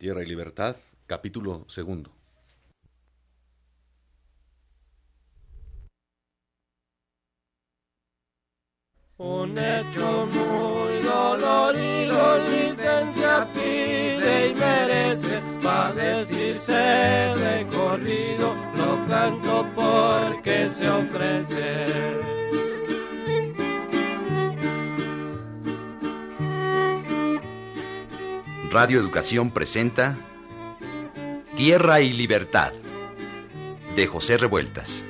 Tierra y Libertad, capítulo segundo. Un hecho muy dolorido, licencia pide y merece, decirse de corrido, lo canto porque se Radio Educación presenta Tierra y Libertad de José Revueltas.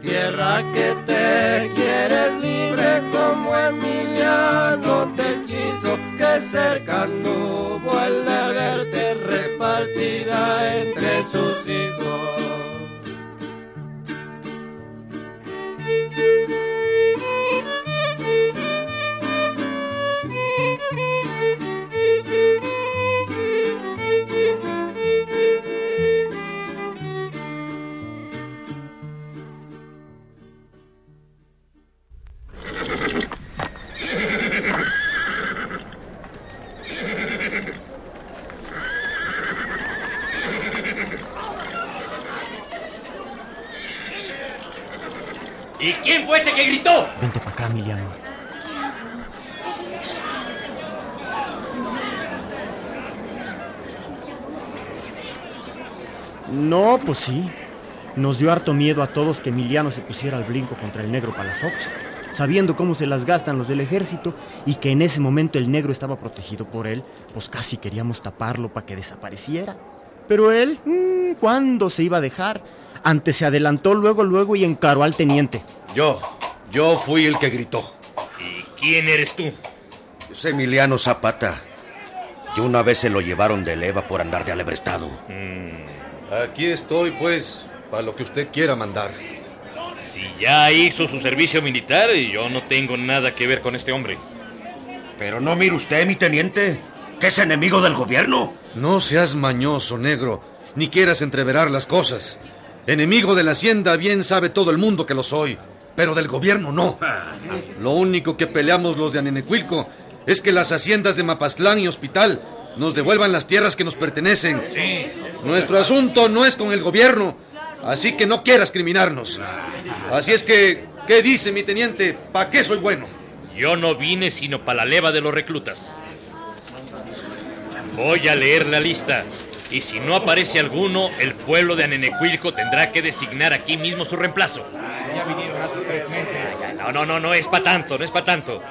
Tierra que te quieres libre como Emiliano te quiso, que cerca anduvo el de verte repartida entre sus hijos. Que gritó? Vente para acá, Emiliano. No, pues sí. Nos dio harto miedo a todos que Emiliano se pusiera al brinco contra el negro Palafox, sabiendo cómo se las gastan los del ejército y que en ese momento el negro estaba protegido por él, pues casi queríamos taparlo para que desapareciera. Pero él, mmm, ¿cuándo se iba a dejar? Antes se adelantó luego, luego y encaró al teniente. Yo, yo fui el que gritó. ¿Y quién eres tú? Es Emiliano Zapata. Y una vez se lo llevaron de leva por andar de alebrestado. Aquí estoy, pues, para lo que usted quiera mandar. Si ya hizo su servicio militar, yo no tengo nada que ver con este hombre. Pero no mire usted, mi teniente, que es enemigo del gobierno. No seas mañoso, negro, ni quieras entreverar las cosas. Enemigo de la hacienda, bien sabe todo el mundo que lo soy, pero del gobierno no. Lo único que peleamos los de Anenecuilco es que las haciendas de Mapastlán y Hospital nos devuelvan las tierras que nos pertenecen. Nuestro asunto no es con el gobierno, así que no quieras criminarnos. Así es que, ¿qué dice mi teniente? ¿Para qué soy bueno? Yo no vine sino para la leva de los reclutas. Voy a leer la lista. Y si no aparece alguno, el pueblo de Anenecuilco tendrá que designar aquí mismo su reemplazo. No, no, no, no es para tanto, no es para tanto.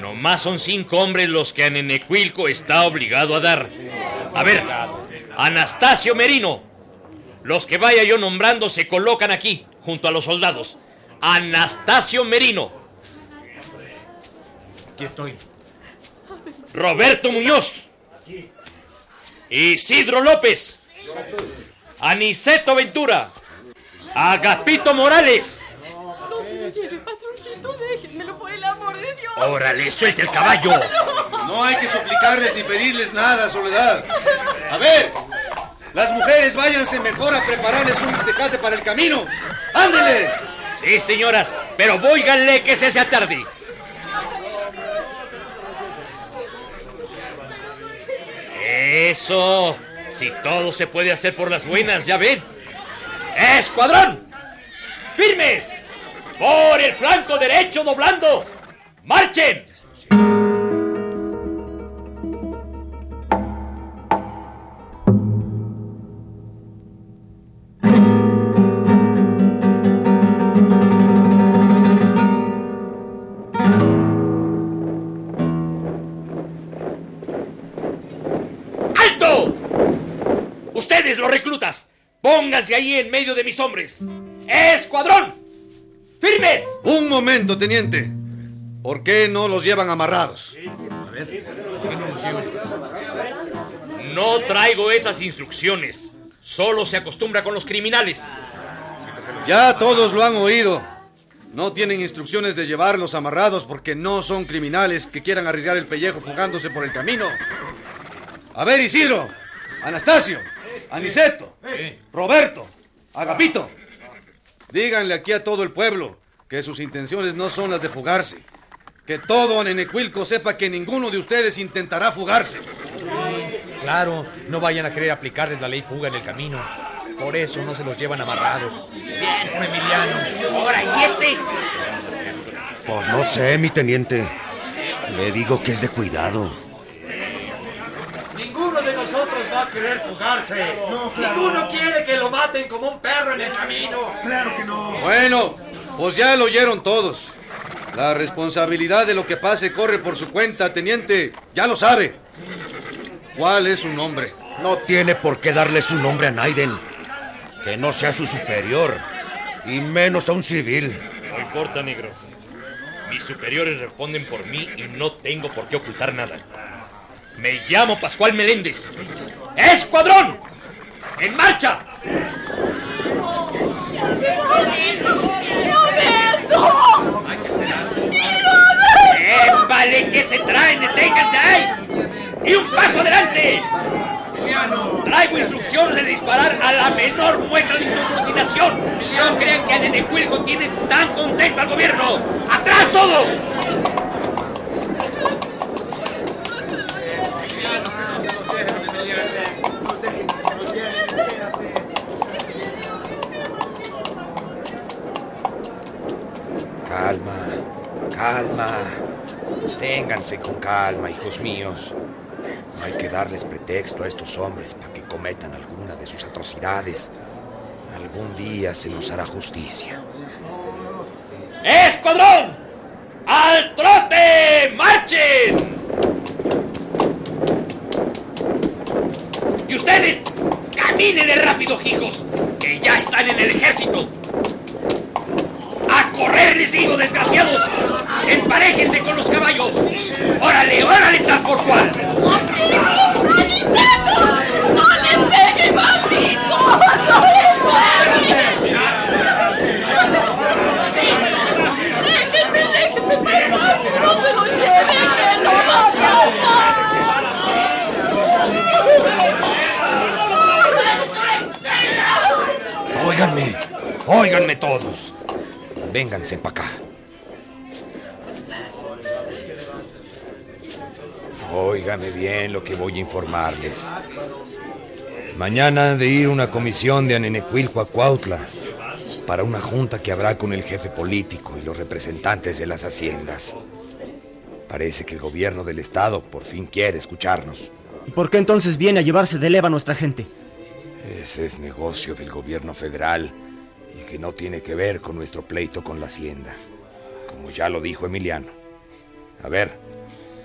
Nomás son cinco hombres los que Anenecuilco está obligado a dar. A ver, Anastasio Merino. Los que vaya yo nombrando se colocan aquí, junto a los soldados. Anastasio Merino. Aquí estoy. Roberto Muñoz. Isidro López. Aniceto Ventura. Agapito Morales. No se lo lleve, patroncito, déjenmelo por el amor de Dios. Órale, suelte el caballo. No hay que suplicarles ni pedirles nada, Soledad. A ver, las mujeres váyanse mejor a prepararles un tecate para el camino. ¡Ándele! Sí, señoras, pero voíganle que se sea tarde. Eso. Si todo se puede hacer por las buenas, ya ven. ¡Escuadrón! ¡Firmes! ¡Por el flanco derecho doblando! ¡Marchen! Ahí en medio de mis hombres. ¡Escuadrón! ¡Firmes! Un momento, teniente. ¿Por qué no los llevan amarrados? No traigo esas instrucciones. Solo se acostumbra con los criminales. Ya todos lo han oído. No tienen instrucciones de llevarlos amarrados porque no son criminales que quieran arriesgar el pellejo fugándose por el camino. A ver, Isidro, Anastasio, Aniceto, Roberto, Agapito. Díganle aquí a todo el pueblo que sus intenciones no son las de fugarse. Que todo Anenecuilco sepa que ninguno de ustedes intentará fugarse. Claro, no vayan a querer aplicarles la ley fuga en el camino. Por eso no se los llevan amarrados. Bien, por Emiliano. Ahora, ¿y este? Pues no sé, mi teniente. Le digo que es de cuidado. Nosotros va a querer fugarse. Ninguno quiere que lo maten como un perro en el camino. Claro que no. Bueno, pues ya lo oyeron todos. La responsabilidad de lo que pase corre por su cuenta, teniente. Ya lo sabe. ¿Cuál es su nombre? No tiene por qué darle su nombre a Naiden. Que no sea su superior. Y menos a un civil. No importa, negro. Mis superiores responden por mí y no tengo por qué ocultar nada. Me llamo Pascual Meléndez. ¡Escuadrón! ¡En marcha! ¡Roberto! ¡Eh, vale! ¿Qué se traen? ¡Deténganse ahí! ¡Y un paso adelante! Traigo instrucciones de disparar a la menor muestra de insubordinación. No crean que a Nenecuilco tiene tan contento al gobierno. ¡Atrás todos! Calma, calma. Ténganse con calma, hijos míos. No hay que darles pretexto a estos hombres para que cometan alguna de sus atrocidades. Algún día se nos hará justicia. ¡Escuadrón! ¡Al trote! ¡Marchen! Y ustedes, caminen de rápido, hijos, que ya están en el ejército. ¡A correr, les digo, desgraciados! ¡Emparéjense con los caballos! ¡Órale, órale, tal por cual! Óiganme, óiganme todos. Vénganse para acá. Óigame bien lo que voy a informarles. Mañana han de ir una comisión de Anenecuilco a Cuautla para una junta que habrá con el jefe político y los representantes de las haciendas. Parece que el gobierno del estado por fin quiere escucharnos. ¿Y por qué entonces viene a llevarse de leva a nuestra gente? Ese es negocio del gobierno federal que no tiene que ver con nuestro pleito con la hacienda, como ya lo dijo Emiliano. A ver,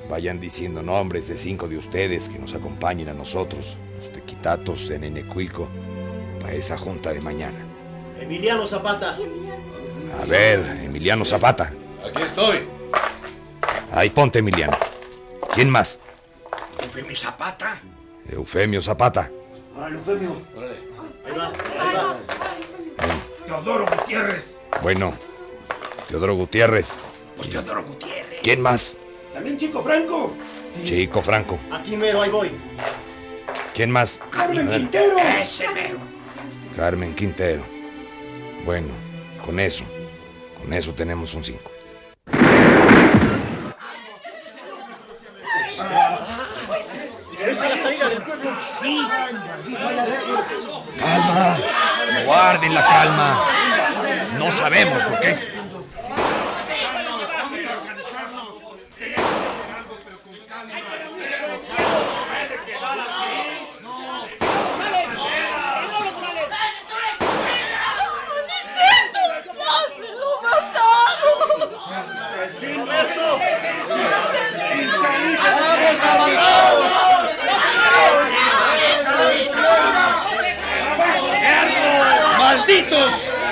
vayan diciendo nombres de cinco de ustedes que nos acompañen a nosotros, los tequitatos de Nenecuilco, para esa junta de mañana. Emiliano Zapata. A ver, Emiliano Zapata. Aquí estoy. Ahí ponte, Emiliano. ¿Quién más? Eufemio Zapata. Eufemio Zapata. Órale, Eufemio. Ahí va, ahí va. Teodoro Gutiérrez. Bueno, Teodoro Gutiérrez. Pues Teodoro Gutiérrez. ¿Quién más? También Chico Franco. Chico Franco. Aquí mero, ahí voy. ¿Quién más? Carmen Quintero. Ese mero. Carmen Quintero. Bueno, con eso. Con eso tenemos un 5. ¿Es a la salida del pueblo? Sí. Calma. Guarden la calma. No sabemos lo que es.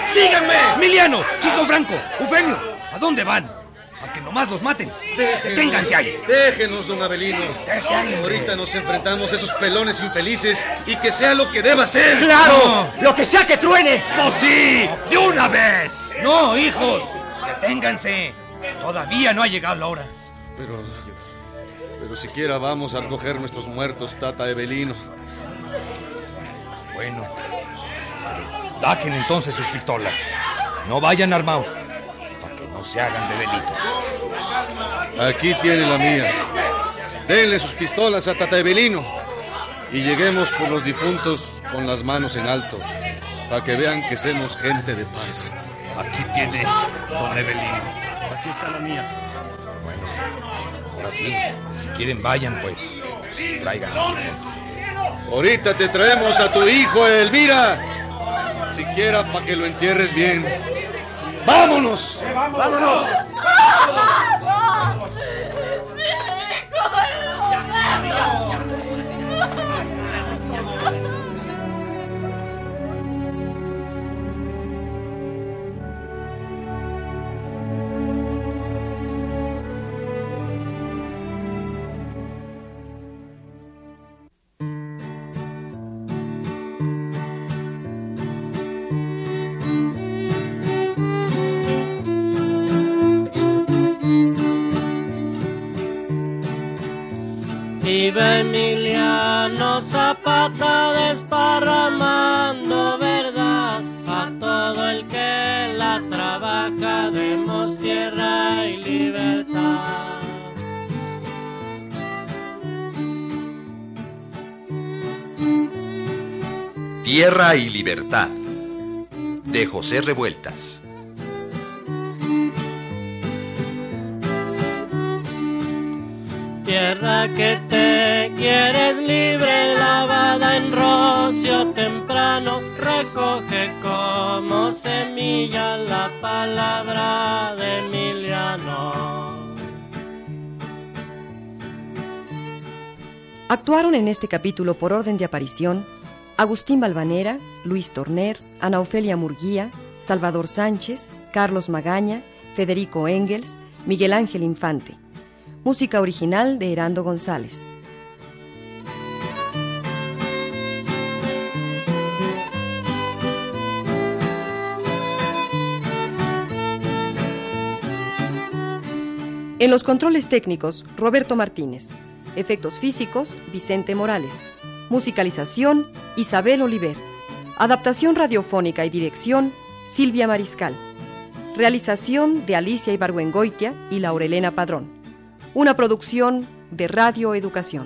¡Síganme! Emiliano, Chico Franco, Eufemio, ¿a dónde van? A que nomás los maten. Deténganse ahí. Déjenos, don Abelino. Ahí. Ahorita nos enfrentamos a esos pelones infelices y que sea lo que deba ser. ¡Claro! ¡Lo que sea que truene! ¡Oh, sí! ¡De una vez! No, hijos. Deténganse. Todavía no ha llegado la hora. Pero. Pero siquiera vamos a recoger nuestros muertos, Tata Evelino. Bueno. Saquen entonces sus pistolas. No vayan armados. Para que no se hagan de delito. Aquí tiene la mía. Denle sus pistolas a Tata Evelino y lleguemos por los difuntos con las manos en alto, para que vean que somos gente de paz. Aquí tiene don Evelino. Aquí está la mía. Bueno, ahora sí, si quieren vayan pues, traigan. Ahorita te traemos a tu hijo, Elvira. Siquiera para que lo entierres bien. ¡Vámonos! ¡Vámonos! Zapata desparramando verdad a todo el que la trabaja, demos tierra y libertad. Tierra y Libertad de José Revueltas. Tierra que te quieres libre, en rocio temprano, recoge como semilla la palabra de Emiliano. Actuaron en este capítulo por orden de aparición Agustín Balvanera, Luis Torner, Ana Ofelia Murguía, Salvador Sánchez, Carlos Magaña, Federico Engels, Miguel Ángel Infante. Música original de Herando González. En los controles técnicos, Roberto Martínez. Efectos físicos, Vicente Morales. Musicalización, Isabel Oliver. Adaptación radiofónica y dirección, Silvia Mariscal. Realización de Alicia Ibargüengoitia y Laurelena Padrón. Una producción de Radio Educación.